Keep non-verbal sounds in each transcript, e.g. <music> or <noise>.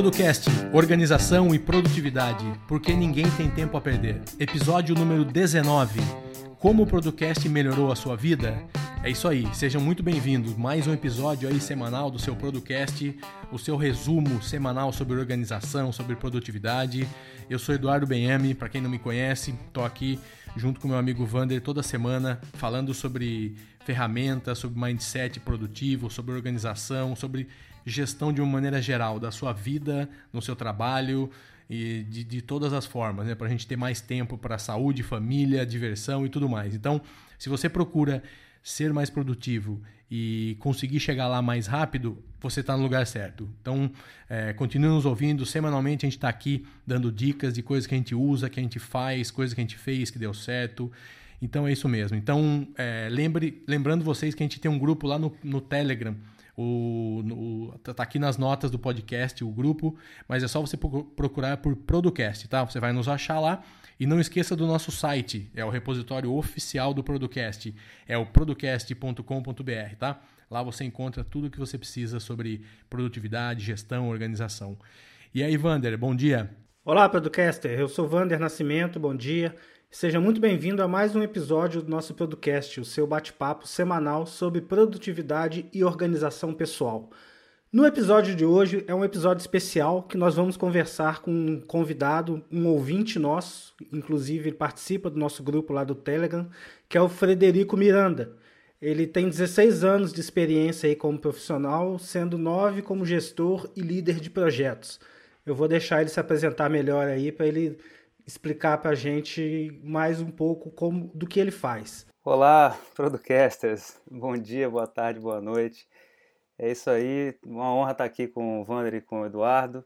Producast, organização e produtividade, porque ninguém tem tempo a perder. Episódio número 19. Como o Producast melhorou a sua vida? É isso aí, sejam muito bem-vindos. Mais um episódio aí semanal do seu Producast, o seu resumo semanal sobre organização, sobre produtividade. Eu sou Eduardo Benhame, para quem não me conhece, estou aqui junto com meu amigo Vander toda semana falando sobre ferramentas, sobre mindset produtivo, sobre organização, sobre gestão de uma maneira geral da sua vida, no seu trabalho e de, de todas as formas, né? Para a gente ter mais tempo para saúde, família, diversão e tudo mais. Então, se você procura ser mais produtivo e conseguir chegar lá mais rápido, você está no lugar certo. Então, é, continue nos ouvindo. Semanalmente a gente está aqui dando dicas de coisas que a gente usa, que a gente faz, coisas que a gente fez que deu certo. Então é isso mesmo. Então, é, lembre, lembrando vocês que a gente tem um grupo lá no, no Telegram. O, no, tá aqui nas notas do podcast o grupo, mas é só você procurar por Producast, tá? Você vai nos achar lá. E não esqueça do nosso site, é o repositório oficial do Producast, é o producast.com.br, tá? Lá você encontra tudo o que você precisa sobre produtividade, gestão, organização. E aí, Vander, bom dia. Olá, Producaster. Eu sou Vander Nascimento, bom dia. Seja muito bem-vindo a mais um episódio do nosso Producast, o seu bate-papo semanal sobre produtividade e organização pessoal. No episódio de hoje é um episódio especial que nós vamos conversar com um convidado, um ouvinte nosso, inclusive ele participa do nosso grupo lá do Telegram, que é o Frederico Miranda. Ele tem 16 anos de experiência aí como profissional, sendo 9 como gestor e líder de projetos. Eu vou deixar ele se apresentar melhor aí para ele explicar para a gente mais um pouco como, do que ele faz. Olá, Producasters. Bom dia, boa tarde, boa noite. É isso aí, uma honra estar aqui com o Wander e com o Eduardo.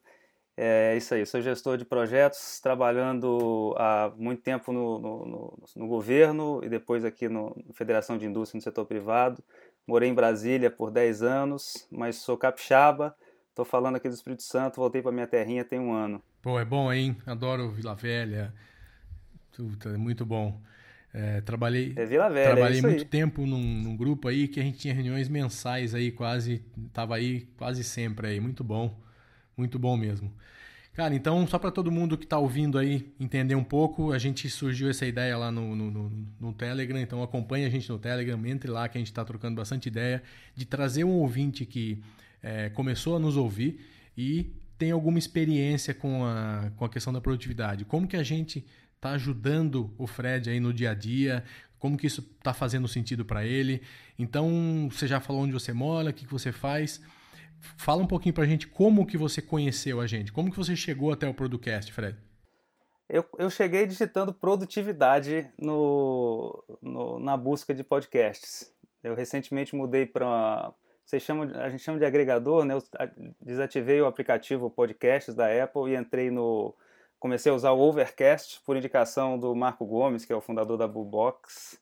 É isso aí, sou gestor de projetos, trabalhando há muito tempo no, no, no, no governo e depois aqui no Federação de Indústria no setor privado. Morei em Brasília por 10 anos, mas sou capixaba, estou falando aqui do Espírito Santo, voltei para minha terrinha tem um ano. Pô, é bom, hein? Adoro Vila Velha, é muito bom. É, trabalhei é Vila Velha, é trabalhei é muito aí. tempo num, num, grupo aí que a gente tinha reuniões mensais aí, quase, tava aí quase sempre aí, muito bom, muito bom mesmo. Cara, então só para todo mundo que está ouvindo aí entender um pouco, a gente surgiu essa ideia lá no, no, no, no Telegram, então acompanhe a gente no Telegram, entre lá que a gente está trocando bastante ideia de trazer um ouvinte que é, começou a nos ouvir e tem alguma experiência com a, com a questão da produtividade. Como que a gente está ajudando o Fred aí no dia a dia, como que isso está fazendo sentido para ele. Então, você já falou onde você mora, o que, que você faz. Fala um pouquinho para a gente como que você conheceu a gente, como que você chegou até o Producast, Fred. Eu, eu cheguei digitando produtividade no, no, na busca de podcasts. Eu recentemente mudei para vocês chamam, a gente chama de agregador, né? Eu desativei o aplicativo Podcasts da Apple e entrei no comecei a usar o Overcast por indicação do Marco Gomes, que é o fundador da Bullbox.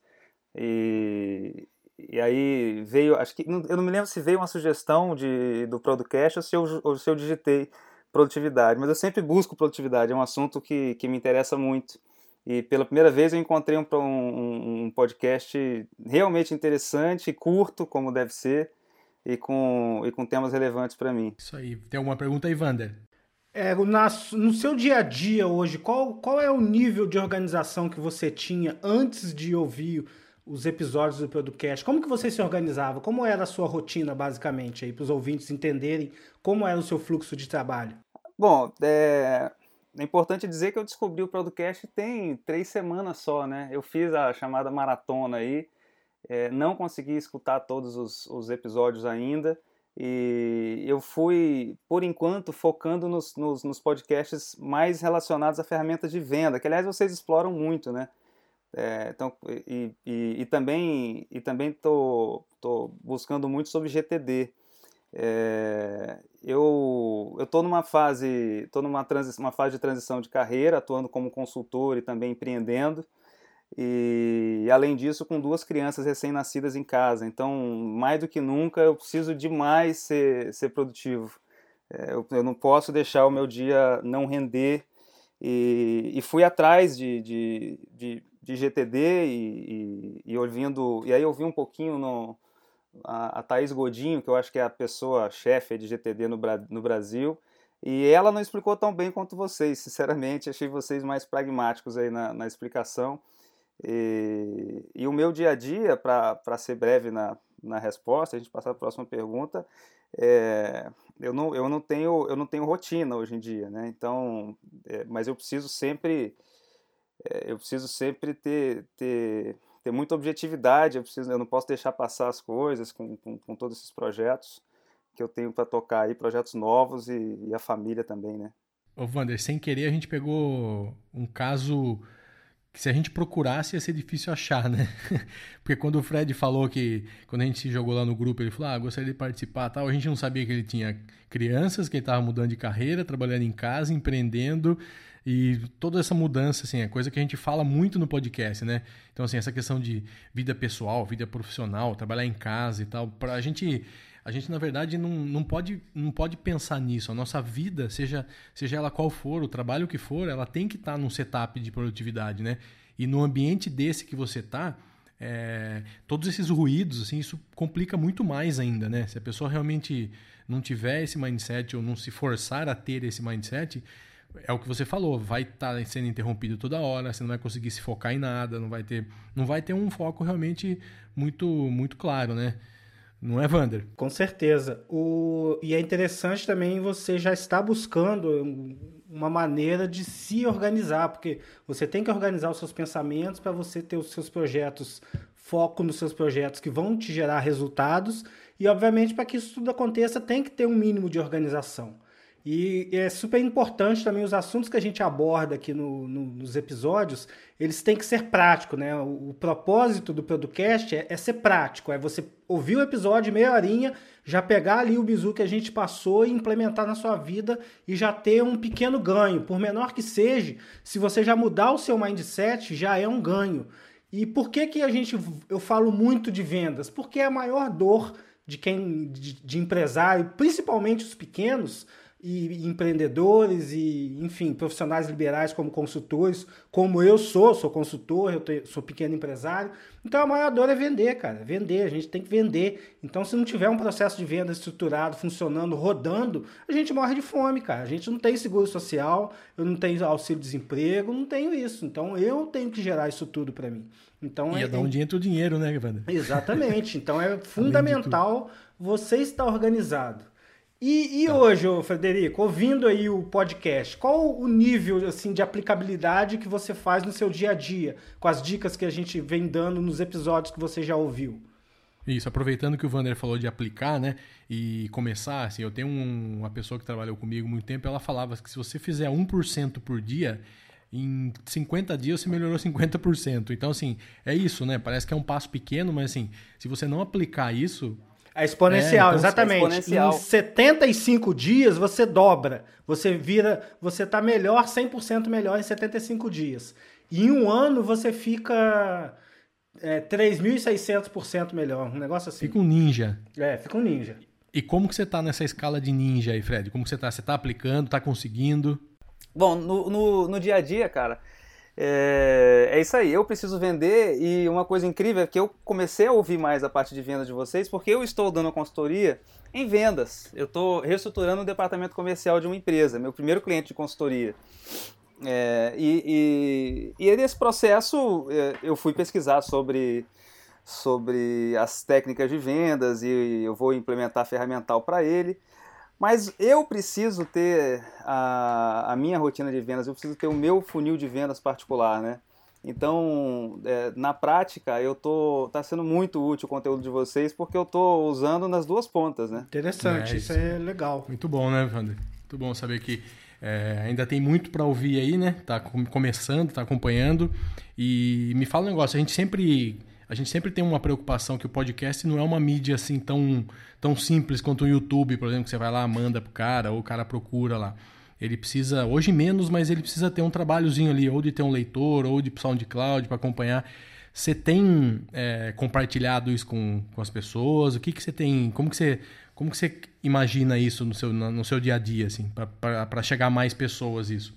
E, e aí veio, acho que eu não me lembro se veio uma sugestão de, do Producast ou se, eu, ou se eu digitei produtividade, mas eu sempre busco produtividade, é um assunto que, que me interessa muito. E pela primeira vez eu encontrei um, um, um podcast realmente interessante, curto, como deve ser, e com, e com temas relevantes para mim. Isso aí. Tem alguma pergunta aí, Wander? É, na, no seu dia a dia hoje, qual, qual é o nível de organização que você tinha antes de ouvir os episódios do podcast? Como que você se organizava? Como era a sua rotina, basicamente, aí para os ouvintes entenderem como era o seu fluxo de trabalho? Bom, é, é importante dizer que eu descobri o podcast tem três semanas só, né? Eu fiz a chamada maratona aí, é, não consegui escutar todos os, os episódios ainda. E eu fui, por enquanto, focando nos, nos, nos, podcasts mais relacionados a ferramentas de venda, que aliás vocês exploram muito, né? É, então, e, e, e, também e também tô, tô buscando muito sobre GTD. É, eu eu tô numa fase tô numa uma fase de transição de carreira, atuando como consultor e também empreendendo. E, além disso, com duas crianças recém-nascidas em casa. Então, mais do que nunca, eu preciso demais ser, ser produtivo. É, eu, eu, não posso deixar o meu dia não render. E, e fui atrás de, de, de, de GTD e, e, e, ouvindo. E aí eu vi um pouquinho no, a, a Thaís Godinho, que eu acho que é a pessoa chefe de GTD no, no Brasil. E ela não explicou tão bem quanto vocês, sinceramente. Achei vocês mais pragmáticos aí na, na explicação. E, e, o meu dia a dia, para ser breve na, na resposta, a gente passar para a próxima pergunta, é, eu, não, eu, não tenho, eu não tenho rotina hoje em dia, né? Então, é, mas eu preciso sempre, é, eu preciso sempre ter, ter, ter muita objetividade, eu, preciso, eu não posso deixar passar as coisas com, com, com todos esses projetos que eu tenho para tocar aí, projetos novos e, e, a família também, né? Ô Wander, sem querer a gente pegou um caso que se a gente procurasse ia ser difícil achar, né? <laughs> Porque quando o Fred falou que, quando a gente se jogou lá no grupo, ele falou, ah, gostaria de participar tal, a gente não sabia que ele tinha crianças, que ele estava mudando de carreira, trabalhando em casa, empreendendo, e toda essa mudança, assim, é coisa que a gente fala muito no podcast, né? Então, assim, essa questão de vida pessoal, vida profissional, trabalhar em casa e tal, para a gente a gente na verdade não, não, pode, não pode pensar nisso. A nossa vida, seja, seja ela qual for, o trabalho que for, ela tem que estar tá num setup de produtividade, né? E no ambiente desse que você está, é, todos esses ruídos, assim, isso complica muito mais ainda, né? Se a pessoa realmente não tiver esse mindset ou não se forçar a ter esse mindset, é o que você falou, vai estar tá sendo interrompido toda hora, você não vai conseguir se focar em nada, não vai ter, não vai ter um foco realmente muito, muito claro, né? Não é, Vander? Com certeza. O... E é interessante também você já estar buscando uma maneira de se organizar, porque você tem que organizar os seus pensamentos para você ter os seus projetos, foco nos seus projetos que vão te gerar resultados, e obviamente para que isso tudo aconteça tem que ter um mínimo de organização. E é super importante também os assuntos que a gente aborda aqui no, no, nos episódios, eles têm que ser práticos, né? O, o propósito do podcast é, é, ser prático, é você ouvir o episódio meia horinha, já pegar ali o bizu que a gente passou e implementar na sua vida e já ter um pequeno ganho, por menor que seja, se você já mudar o seu mindset, já é um ganho. E por que que a gente, eu falo muito de vendas? Porque é a maior dor de quem, de, de empresário, principalmente os pequenos, e empreendedores e, enfim, profissionais liberais como consultores, como eu sou, sou consultor, eu sou pequeno empresário. Então a maior dor é vender, cara, vender, a gente tem que vender. Então se não tiver um processo de venda estruturado, funcionando, rodando, a gente morre de fome, cara. A gente não tem seguro social, eu não tenho auxílio-desemprego, não tenho isso. Então eu tenho que gerar isso tudo para mim. Então e é, é de onde entra o dinheiro, né, Evandro? Exatamente. Então é fundamental você estar organizado. E, e tá. hoje, Frederico, ouvindo aí o podcast, qual o nível assim de aplicabilidade que você faz no seu dia a dia, com as dicas que a gente vem dando nos episódios que você já ouviu? Isso, aproveitando que o Vander falou de aplicar, né, e começar, assim, eu tenho um, uma pessoa que trabalhou comigo muito tempo, ela falava que se você fizer 1% por dia, em 50 dias você melhorou 50%. Então, assim, é isso, né? Parece que é um passo pequeno, mas assim, se você não aplicar isso, é exponencial, é, então, exatamente. É exponencial. Em 75 dias você dobra. Você vira, você tá melhor, 100% melhor em 75 dias. E em um ano você fica é, 3.600% melhor, um negócio assim. Fica um ninja. É, fica um ninja. E como que você tá nessa escala de ninja aí, Fred? Como que você tá? Você tá aplicando, tá conseguindo? Bom, no, no, no dia a dia, cara, é, é, isso aí, eu preciso vender e uma coisa incrível é que eu comecei a ouvir mais a parte de vendas de vocês porque eu estou dando consultoria em vendas. Eu estou reestruturando o departamento comercial de uma empresa, meu primeiro cliente de consultoria. É, e, e, e nesse processo é, eu fui pesquisar sobre, sobre as técnicas de vendas e eu vou implementar ferramental para ele. Mas eu preciso ter a, a minha rotina de vendas, eu preciso ter o meu funil de vendas particular, né? Então, é, na prática, eu tô tá sendo muito útil o conteúdo de vocês porque eu tô usando nas duas pontas, né? Interessante, é, isso, é legal. Muito bom, né, Wander? Muito bom saber que é, ainda tem muito para ouvir aí, né? Tá começando, tá acompanhando. E me fala um negócio, a gente sempre a gente sempre tem uma preocupação que o podcast não é uma mídia assim tão, tão simples quanto o YouTube, por exemplo, que você vai lá, manda pro cara, ou o cara procura lá. Ele precisa, hoje menos, mas ele precisa ter um trabalhozinho ali, ou de ter um leitor, ou de SoundCloud para acompanhar. Você tem é, compartilhado isso com, com as pessoas? O que, que você tem. Como que você, como que você imagina isso no seu, no seu dia a dia, assim, para chegar a mais pessoas isso?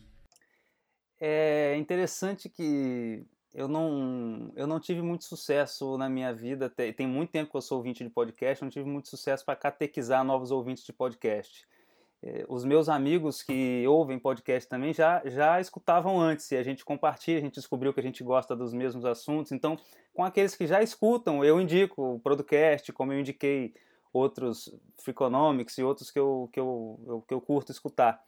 É interessante que eu não, eu não tive muito sucesso na minha vida. Tem, tem muito tempo que eu sou ouvinte de podcast, não tive muito sucesso para catequizar novos ouvintes de podcast. É, os meus amigos que ouvem podcast também já, já escutavam antes, e a gente compartilha, a gente descobriu que a gente gosta dos mesmos assuntos. Então, com aqueles que já escutam, eu indico o podcast, como eu indiquei outros Freakonomics e outros que eu, que eu, que eu curto escutar.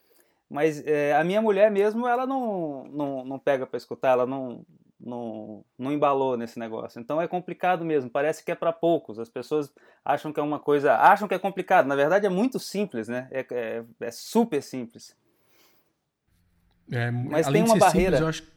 Mas é, a minha mulher mesmo, ela não, não, não pega para escutar, ela não, não, não embalou nesse negócio. Então é complicado mesmo, parece que é para poucos. As pessoas acham que é uma coisa, acham que é complicado. Na verdade é muito simples, né? É, é, é super simples. É, Mas tem uma barreira. Simples, acho,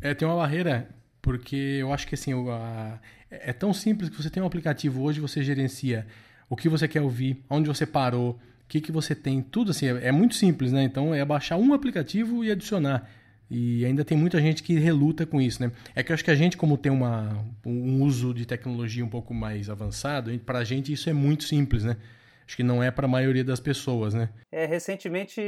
é, tem uma barreira, porque eu acho que assim, a, é tão simples que você tem um aplicativo hoje, você gerencia o que você quer ouvir, onde você parou, que, que você tem, tudo assim, é, é, muito simples, né? Então é baixar um aplicativo e adicionar. E ainda tem muita gente que reluta com isso, né? É que eu acho que a gente, como tem uma, um uso de tecnologia um pouco mais avançado, para a gente isso é muito simples, né? Acho que não é para a maioria das pessoas, né? É, recentemente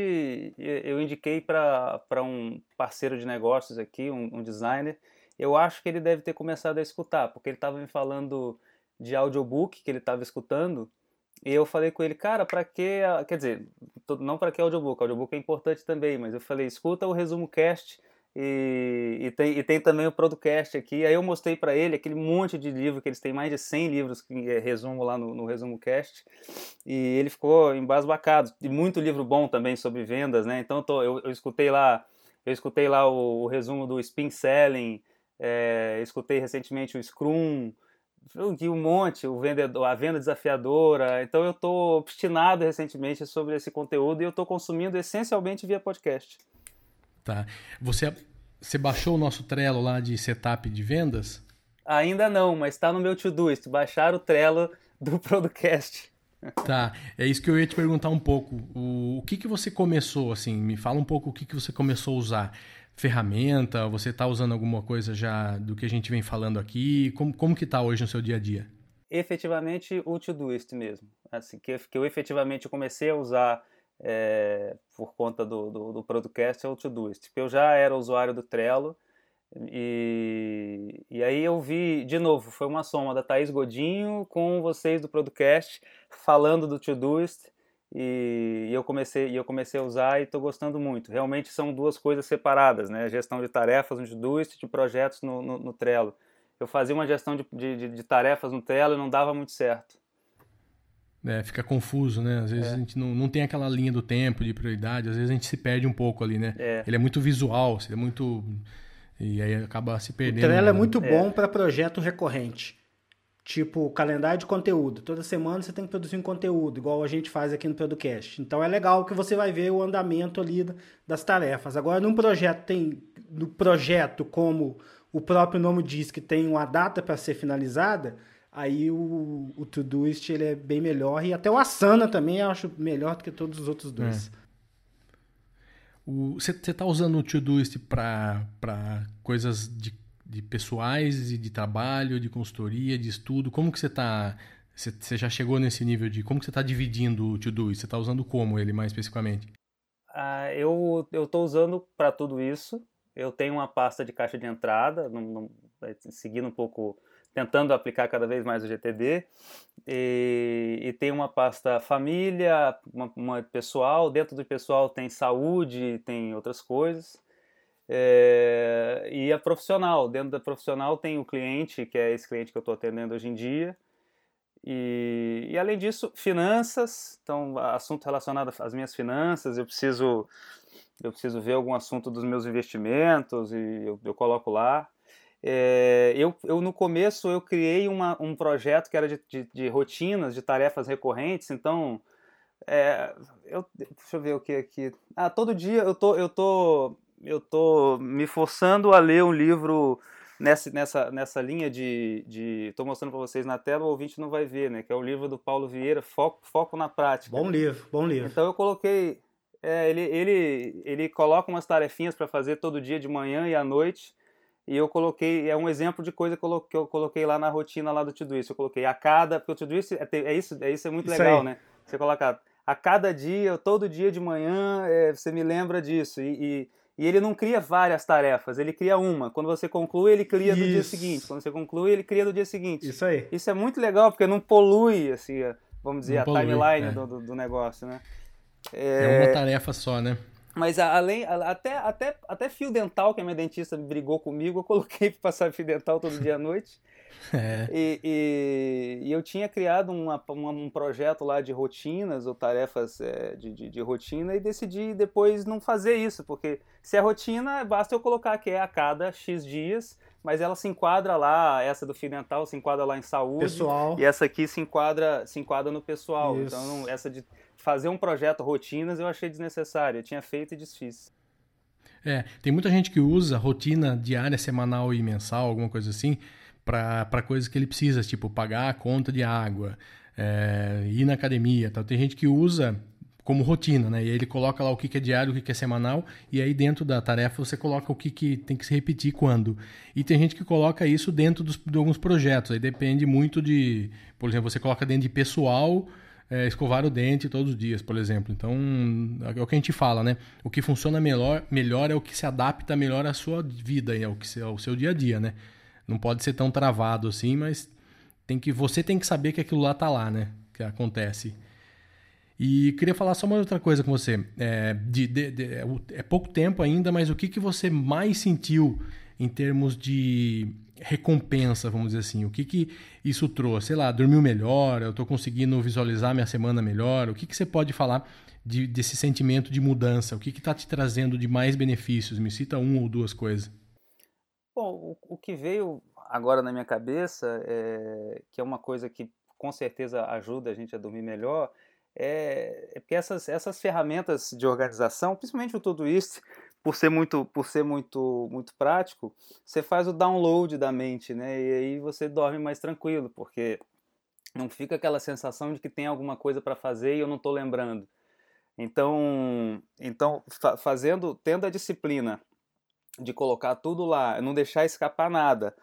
eu indiquei para um parceiro de negócios aqui, um, um designer, eu acho que ele deve ter começado a escutar, porque ele estava me falando de audiobook que ele estava escutando, e eu falei com ele, cara, para que, quer dizer, não para que audiobook, audiobook é importante também, mas eu falei, escuta o resumo cast e, e, tem, e tem também o podcast aqui. Aí eu mostrei para ele aquele monte de livro, que eles têm mais de 100 livros que é resumo lá no, no resumo cast, e ele ficou embasbacado. E muito livro bom também sobre vendas, né? Então eu, tô, eu, eu escutei lá, eu escutei lá o, o resumo do Spin Selling, é, escutei recentemente o Scrum, eu um monte, o vendedor, a venda desafiadora. Então eu estou obstinado recentemente sobre esse conteúdo e eu estou consumindo essencialmente via podcast. Tá. Você, você baixou o nosso Trello lá de setup de vendas? Ainda não, mas está no meu to-do. Baixar o Trello do <laughs> podcast. Tá, é isso que eu ia te perguntar um pouco. O, o que, que você começou, assim, me fala um pouco o que, que você começou a usar ferramenta? Você está usando alguma coisa já do que a gente vem falando aqui? Como, como que está hoje no seu dia a dia? Efetivamente o Todoist mesmo. Assim, que, que eu efetivamente comecei a usar é, por conta do, do, do é o Todoist. Eu já era usuário do Trello e, e aí eu vi, de novo, foi uma soma da Thaís Godinho com vocês do podcast falando do Todoist e, e eu comecei e eu comecei a usar e estou gostando muito. Realmente são duas coisas separadas, né? Gestão de tarefas no Todoist e de projetos no, no, no, Trello. Eu fazia uma gestão de, de, de, tarefas no Trello e não dava muito certo. É, fica confuso, né? Às vezes é. a gente não, não tem aquela linha do tempo de prioridade, às vezes a gente se perde um pouco ali, né? É. Ele é muito visual, ele é muito. E aí acaba se perdendo. O Trello é muito bom para projeto recorrente. Tipo, calendário de conteúdo. Toda semana você tem que produzir um conteúdo, igual a gente faz aqui no podcast. Então é legal que você vai ver o andamento ali das tarefas. Agora, num projeto tem. No projeto, como o próprio nome diz que tem uma data para ser finalizada, aí o, o Todoist ele é bem melhor. E até o Asana também eu acho melhor do que todos os outros dois. É. Você está usando o Todoist para coisas de de pessoais e de trabalho, de consultoria, de estudo? Como que você está... Você já chegou nesse nível de... Como que você está dividindo o To-Do? Você está usando como ele, mais especificamente? Ah, eu estou usando para tudo isso. Eu tenho uma pasta de caixa de entrada, seguindo um pouco... Tentando aplicar cada vez mais o GTD. E, e tem uma pasta família, uma, uma pessoal. Dentro do pessoal tem saúde, tem outras coisas. É, e a profissional, dentro da profissional tem o cliente, que é esse cliente que eu estou atendendo hoje em dia. E, e, além disso, finanças, então assunto relacionado às minhas finanças, eu preciso eu preciso ver algum assunto dos meus investimentos e eu, eu coloco lá. É, eu, eu, no começo eu criei uma, um projeto que era de, de, de rotinas, de tarefas recorrentes, então é, eu, deixa eu ver o que aqui. Ah, todo dia eu tô, eu tô eu tô me forçando a ler um livro nessa, nessa, nessa linha de. Estou mostrando para vocês na tela, o ouvinte não vai ver, né? Que é o livro do Paulo Vieira, Foco, Foco na Prática. Bom livro, bom livro. Então eu coloquei. É, ele, ele, ele coloca umas tarefinhas para fazer todo dia de manhã e à noite. E eu coloquei, é um exemplo de coisa que eu coloquei lá na rotina lá do Todoist. Eu coloquei a cada, porque o Todoist é, é isso, é isso é muito isso legal, aí. né? Você coloca a cada dia, todo dia de manhã, é, você me lembra disso. E, e, e, ele não cria várias tarefas, ele cria uma. Quando você conclui, ele cria Isso. do dia seguinte. Quando você conclui, ele cria do dia seguinte. Isso aí. Isso é muito legal, porque não polui, assim, vamos dizer, não a polui, timeline é. do, do, negócio, né? É... é uma tarefa só, né? Mas além, até, até, até fio dental, que a minha dentista brigou comigo, eu coloquei para passar fio dental todo dia à noite. <laughs> É. E, e, e, eu tinha criado uma, uma, um projeto lá de rotinas ou tarefas é, de, de, de, rotina e decidi depois não fazer isso, porque se é rotina, basta eu colocar que é a cada X dias, mas ela se enquadra lá, essa do fio dental se enquadra lá em saúde. Pessoal. E essa aqui se enquadra, se enquadra no pessoal. Isso. Então, essa de fazer um projeto rotinas eu achei desnecessário. Eu tinha feito e desfiz. É, tem muita gente que usa rotina diária, semanal e mensal, alguma coisa assim, para coisas que ele precisa, tipo pagar a conta de água, é, ir na academia. Tal. Tem gente que usa como rotina, né? E aí ele coloca lá o que, é diário, o que, é semanal, e aí dentro da tarefa você coloca o que, que tem que se repetir quando. E tem gente que coloca isso dentro dos, de alguns projetos, aí depende muito de, por exemplo, você coloca dentro de pessoal, é, escovar o dente todos os dias, por exemplo. Então, é o que a gente fala, né? O que funciona melhor, melhor é o que se adapta melhor à sua vida, ao, que, ao seu dia a dia, né? Não pode ser tão travado assim, mas tem que você tem que saber que aquilo lá tá lá, né? Que acontece. E queria falar só uma outra coisa com você. É, de, de, de, é pouco tempo ainda, mas o que, que você mais sentiu em termos de recompensa, vamos dizer assim? O que, que isso trouxe? Sei lá, dormiu melhor, eu estou conseguindo visualizar minha semana melhor? O que, que você pode falar de, desse sentimento de mudança? O que está te trazendo de mais benefícios? Me cita uma ou duas coisas. Bom, o, o que veio agora na minha cabeça, é, que é uma coisa que com certeza ajuda a gente a dormir melhor, é, é porque essas, essas ferramentas de organização, principalmente o Todoist, <laughs> por ser muito por ser muito muito prático, você faz o download da mente, né? E aí você dorme mais tranquilo, porque não fica aquela sensação de que tem alguma coisa para fazer e eu não estou lembrando. Então, então fa fazendo, tendo a disciplina de colocar tudo lá, não deixar escapar nada.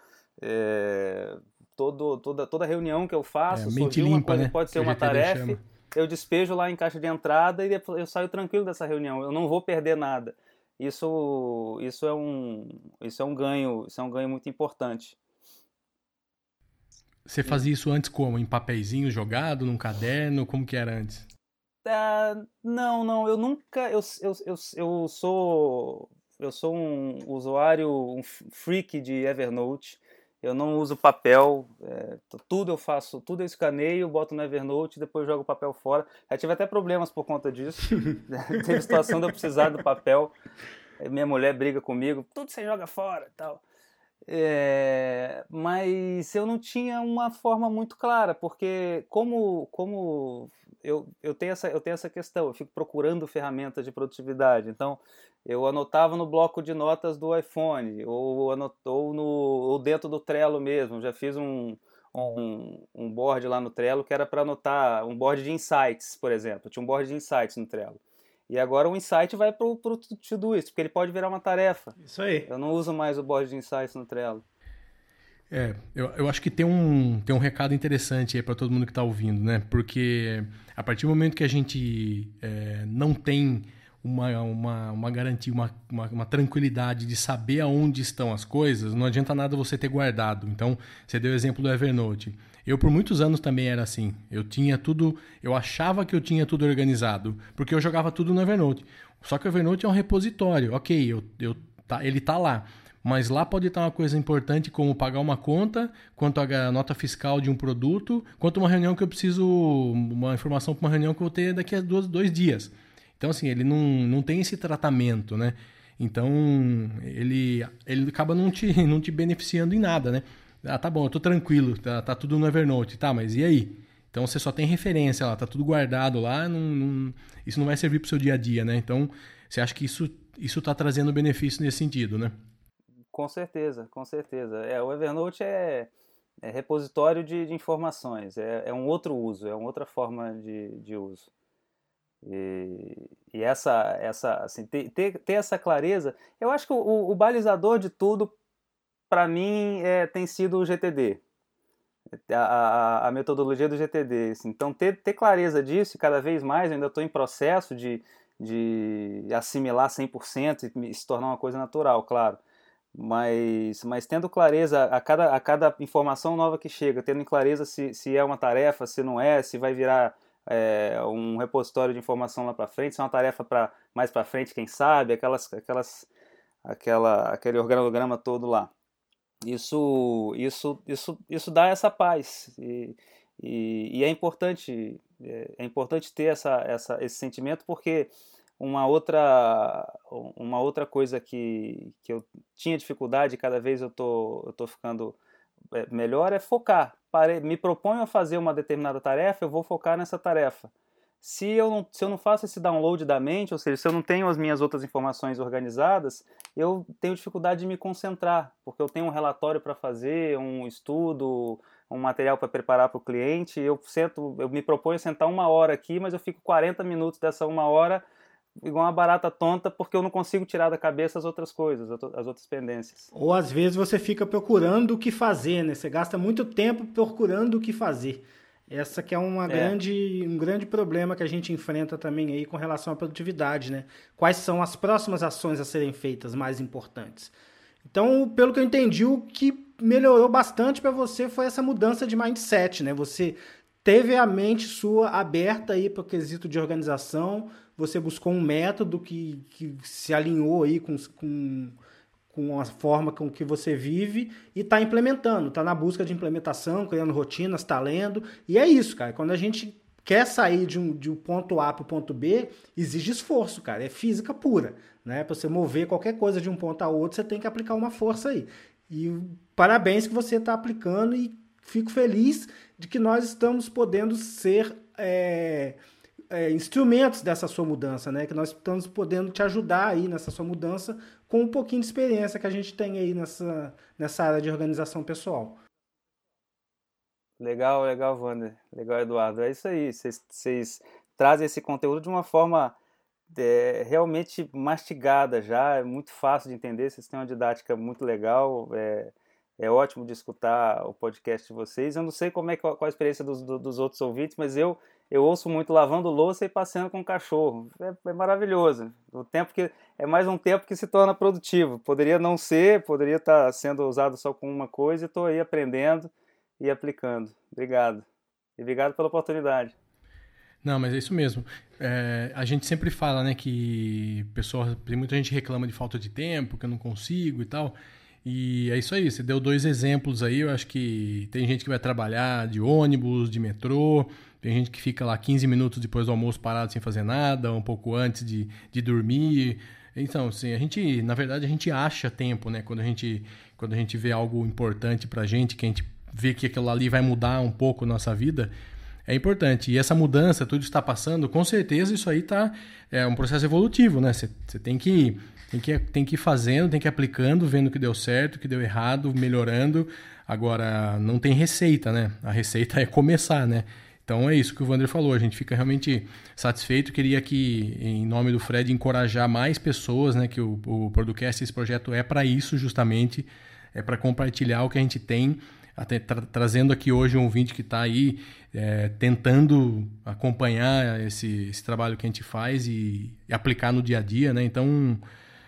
É, todo, toda, toda reunião que eu faço, é, mente limpa, coisa, né? pode ser uma tarefa, eu despejo lá em caixa de entrada e eu saio tranquilo dessa reunião. Eu não vou perder nada isso, isso, é um, isso é um ganho, isso é um ganho muito importante. Você fazia isso antes como? Em papeizinho jogado, num caderno? Como que era antes? Uh, não, não, eu nunca. Eu, eu, eu, eu sou. Eu sou um usuário, um freak de Evernote eu não uso papel, é, tudo eu faço, tudo eu escaneio, boto no Evernote, depois jogo o papel fora. Já tive até problemas por conta disso. <laughs> <laughs> Teve situação de eu precisar do papel, minha mulher briga comigo, tudo você joga fora tal. É, mas eu não tinha uma forma muito clara, porque como, como eu, eu, tenho essa, eu tenho essa questão, eu fico procurando ferramentas de produtividade. Então, eu anotava no bloco de notas do iPhone, ou, anotou no, ou dentro do Trello mesmo. Já fiz um, um, um board lá no Trello que era para anotar um board de insights, por exemplo. Tinha um board de insights no Trello. E agora o insight vai para o Todoist, porque ele pode virar uma tarefa. Isso aí. Eu não uso mais o board de insights no Trello. É, eu, eu acho que tem um, tem um recado interessante aí para todo mundo que está ouvindo, né? Porque a partir do momento que a gente é, não tem uma, uma, uma garantia, uma, uma, uma, tranquilidade de saber aonde estão as coisas, não adianta nada você ter guardado. Então, você deu o exemplo do Evernote. Eu, por muitos anos, também era assim. Eu tinha tudo, eu achava que eu tinha tudo organizado, porque eu jogava tudo no Evernote. Só que o Evernote é um repositório. Ok, eu, eu, tá, ele está lá. Mas lá pode estar uma coisa importante como pagar uma conta, quanto a nota fiscal de um produto, quanto uma reunião que eu preciso, uma informação para uma reunião que eu vou ter daqui a dois, dois dias. Então, assim, ele não, não tem esse tratamento, né? Então, ele, ele acaba não te, <laughs> não te beneficiando em nada, né? Ah, tá bom, eu tô tranquilo, tá, tá tudo no Evernote, tá, mas e aí? Então você só tem referência lá, tá tudo guardado lá, não, não, isso não vai servir para o seu dia a dia, né? Então, você acha que isso isso está trazendo benefício nesse sentido, né? Com certeza, com certeza. É, o Evernote é, é repositório de, de informações, é, é, um outro uso, é uma outra forma de, de uso. E, e essa, essa assim, ter, ter, ter, essa clareza, eu acho que o, o balizador de tudo, para mim, é, tem sido o GTD. a, a, a metodologia do GTD. Assim. Então, ter, ter clareza disso, cada vez mais, eu ainda estou em processo de, de assimilar 100% e se tornar uma coisa natural, claro. Mas, mas tendo clareza a cada, a cada informação nova que chega, tendo clareza se, se é uma tarefa, se não é, se vai virar é, um repositório de informação lá para frente, se é uma tarefa para mais para frente, quem sabe, aquelas, aquelas, aquela, aquele organograma todo lá. Isso, isso, isso, isso dá essa paz e, e, e é importante, é, é importante ter essa, essa, esse sentimento porque uma outra, uma outra coisa que, que eu tinha dificuldade, cada vez eu tô, eu tô ficando é, melhor, é focar. Me proponho a fazer uma determinada tarefa, eu vou focar nessa tarefa. Se eu, não, se eu não faço esse download da mente, ou seja, se eu não tenho as minhas outras informações organizadas, eu tenho dificuldade de me concentrar, porque eu tenho um relatório para fazer, um estudo, um material para preparar para o cliente, eu sento, eu me proponho a sentar uma hora aqui, mas eu fico 40 minutos dessa uma hora igual uma barata tonta porque eu não consigo tirar da cabeça as outras coisas, as outras pendências. Ou às vezes você fica procurando o que fazer, né? Você gasta muito tempo procurando o que fazer. Essa que é, uma é. Grande, um grande problema que a gente enfrenta também aí com relação à produtividade, né? Quais são as próximas ações a serem feitas mais importantes? Então, pelo que eu entendi, o que melhorou bastante para você foi essa mudança de mindset, né? Você teve a mente sua aberta aí para o quesito de organização, você buscou um método que, que se alinhou aí com, com, com a forma com que você vive e está implementando, está na busca de implementação, criando rotinas, está lendo. E é isso, cara. Quando a gente quer sair de um, de um ponto A para o ponto B, exige esforço, cara. É física pura. Né? Para você mover qualquer coisa de um ponto a outro, você tem que aplicar uma força aí. E parabéns que você está aplicando e fico feliz de que nós estamos podendo ser. É é, instrumentos dessa sua mudança, né? Que nós estamos podendo te ajudar aí nessa sua mudança com um pouquinho de experiência que a gente tem aí nessa, nessa área de organização pessoal. Legal, legal, Wander. Legal, Eduardo. É isso aí. Vocês trazem esse conteúdo de uma forma é, realmente mastigada já, é muito fácil de entender. Vocês têm uma didática muito legal. É, é ótimo de escutar o podcast de vocês. Eu não sei como é qual a experiência dos, dos outros ouvintes, mas eu eu ouço muito lavando louça e passeando com o cachorro. É, é, maravilhoso. O tempo que é mais um tempo que se torna produtivo. Poderia não ser, poderia estar sendo usado só com uma coisa estou aí aprendendo e aplicando. Obrigado. E obrigado pela oportunidade. Não, mas é isso mesmo. É, a gente sempre fala, né, que pessoa, muita gente reclama de falta de tempo, que eu não consigo e tal. E é isso aí, você deu dois exemplos aí. Eu acho que tem gente que vai trabalhar de ônibus, de metrô, tem gente que fica lá 15 minutos depois do almoço parado sem fazer nada, um pouco antes de, de dormir. Então, assim, a gente, na verdade, a gente acha tempo, né? Quando a gente, quando a gente vê algo importante pra gente, que a gente vê que aquilo ali vai mudar um pouco a nossa vida, é importante. E essa mudança, tudo está passando, com certeza isso aí tá, é um processo evolutivo, né? Você tem que, tem, que, tem que ir fazendo, tem que ir aplicando, vendo o que deu certo, o que deu errado, melhorando. Agora, não tem receita, né? A receita <laughs> é começar, né? Então é isso que o Wander falou, a gente fica realmente satisfeito. Queria que, em nome do Fred, encorajar mais pessoas, né? Que o, o esse projeto é para isso justamente, é para compartilhar o que a gente tem, até tra trazendo aqui hoje um ouvinte que está aí é, tentando acompanhar esse, esse, trabalho que a gente faz e, e, aplicar no dia a dia, né? Então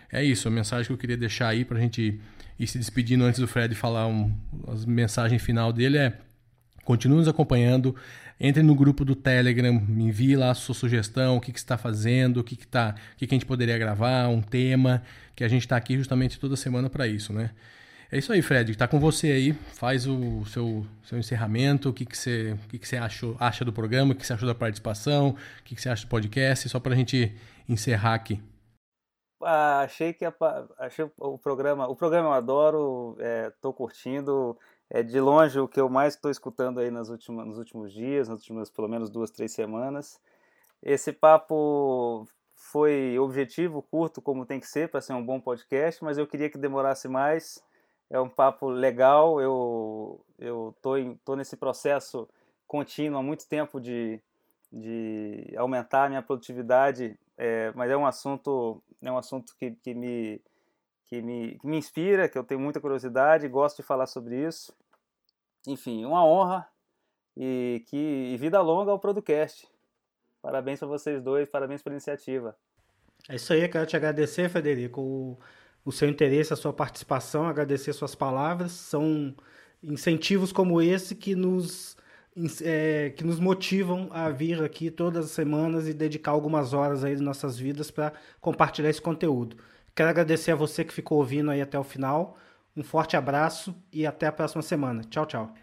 é isso, a mensagem que eu queria deixar aí para a gente ir se despedindo antes do Fred falar um, a mensagem final dele é continue nos acompanhando, entre no grupo do Telegram, me envie lá a sua sugestão, o que, que está fazendo, o que, que, tá, o que, que a gente poderia gravar, um tema, que a gente está aqui justamente toda semana para isso, né? É isso aí, Fred. Está com você aí. Faz o seu, seu encerramento. O que, que você, o que, que você achou, acha do programa? O que você achou da participação? O que, que você acha do podcast? Só para a gente encerrar aqui. Ah, achei que a, achei o programa. O programa eu adoro. Estou é, curtindo é de longe o que eu mais estou escutando aí nas últimas, nos últimos dias, nas últimas pelo menos duas, três semanas. Esse papo foi objetivo, curto, como tem que ser para ser um bom podcast, mas eu queria que demorasse mais. É um papo legal, eu eu tô, tô nesse processo contínuo há muito tempo de, de aumentar a minha produtividade, é, mas é um assunto é um assunto que, que me que me, que me inspira, que eu tenho muita curiosidade, gosto de falar sobre isso. Enfim, uma honra e que e vida longa ao Producast. Parabéns para vocês dois, parabéns pela iniciativa. É isso aí, quero te agradecer, Federico, o, o seu interesse, a sua participação, agradecer suas palavras. São incentivos como esse que nos, é, que nos motivam a vir aqui todas as semanas e dedicar algumas horas aí de nossas vidas para compartilhar esse conteúdo. Quero agradecer a você que ficou ouvindo aí até o final. Um forte abraço e até a próxima semana. Tchau, tchau.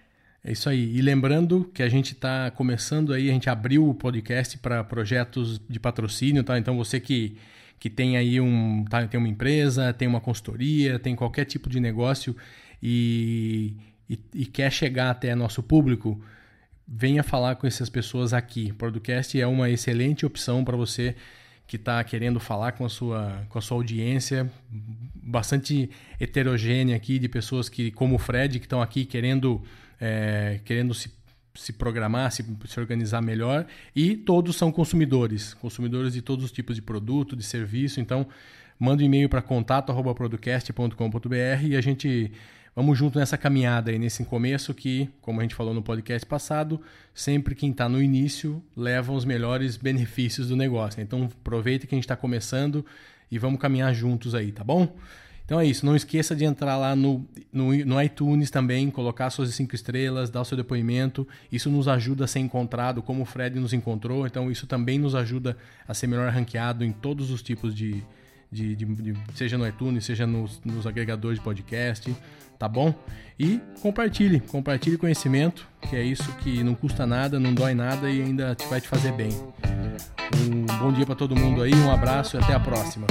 É isso aí. E lembrando que a gente está começando aí, a gente abriu o podcast para projetos de patrocínio, tá? Então você que, que tem aí um, tá, tem uma empresa, tem uma consultoria, tem qualquer tipo de negócio e, e, e quer chegar até nosso público, venha falar com essas pessoas aqui. O podcast é uma excelente opção para você que está querendo falar com a, sua, com a sua audiência, bastante heterogênea aqui, de pessoas que, como o Fred, que estão aqui querendo é, querendo se, se programar, se, se organizar melhor, e todos são consumidores, consumidores de todos os tipos de produto, de serviço. Então, manda um e-mail para contato@producast.com.br e a gente vamos junto nessa caminhada aí, nesse começo que, como a gente falou no podcast passado, sempre quem está no início leva os melhores benefícios do negócio. Então, aproveita que a gente está começando e vamos caminhar juntos aí, tá bom? Então é isso. Não esqueça de entrar lá no, no, no iTunes também, colocar suas cinco estrelas, dar o seu depoimento. Isso nos ajuda a ser encontrado como o Fred nos encontrou. Então isso também nos ajuda a ser melhor ranqueado em todos os tipos de. de, de, de seja no iTunes, seja nos agregadores de podcast, tá bom? E compartilhe, compartilhe conhecimento, que é isso que não custa nada, não dói nada e ainda vai te fazer bem. Um bom dia para todo mundo aí, um abraço e até a próxima.